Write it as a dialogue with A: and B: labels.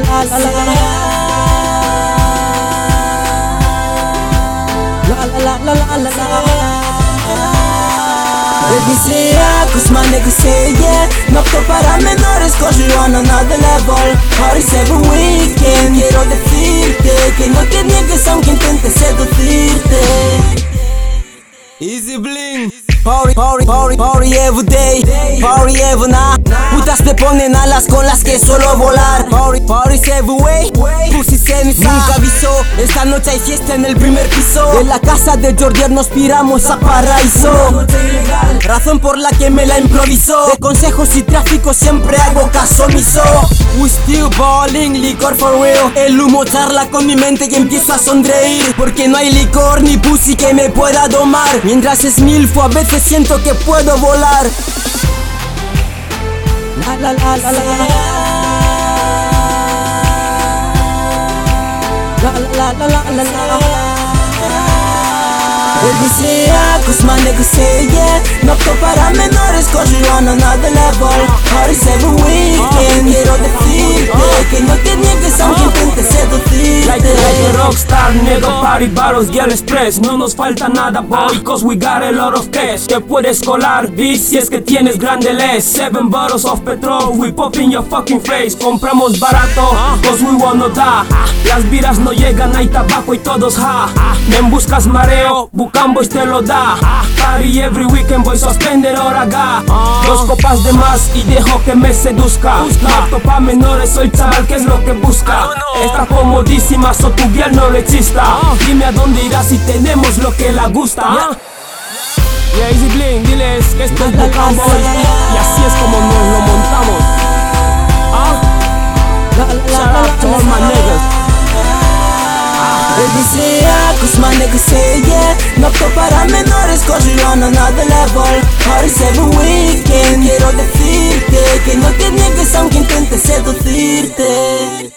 A: la la la la la on another level every weekend, quiero decirte Que no seducirte
B: Easy bling
A: Party, party, party, party every day Party every night. Putas te ponen alas con las que solo volar. Party, parties every way Pussy Nunca avisó Esta noche hay fiesta en el primer piso. De la casa de Jordier nos piramos a paraíso Razón por la que me la improvisó. De consejos y tráfico siempre hago caso omiso. We still balling, licor for real. El humo charla con mi mente y empiezo a sonreír. Porque no hay licor ni pussy que me pueda domar. Mientras es milfo a veces siento que puedo volar La la la la la La la la la la la Odisea, cause my niggas say yeah No para menores cause you on another level Parties every weekend Quiero decirte que no te niegues aunque intentes seducirte
C: like a rockstar, nigga, party battles, girl express No nos falta nada, boy, cause we got a lot of cash. Te puedes colar, bitch, si es que tienes grande les. Seven bottles of petrol, we pop in your fucking face. Compramos barato, cause we wanna die. Las vidas no llegan, hay tabaco y todos ha Me buscas mareo, Bucambo y te lo da. Party every weekend, voy suspender hora ga. Dos copas de más y dejo que me seduzca. No apto pa' menores, soy chaval, que es lo que busca? Está comodísima, so tu girl no le chista Dime a dónde irás si tenemos lo que la gusta. Yeah, Easy Bling, diles que esto es Bucambo Y así es como nos lo montamos. Ah, shout out to all my niggas.
A: Odisea, cause my niggas say yeah No apto para menores you on another level Parties every weekend. Quiero decirte que no te niegues aunque intentes seducirte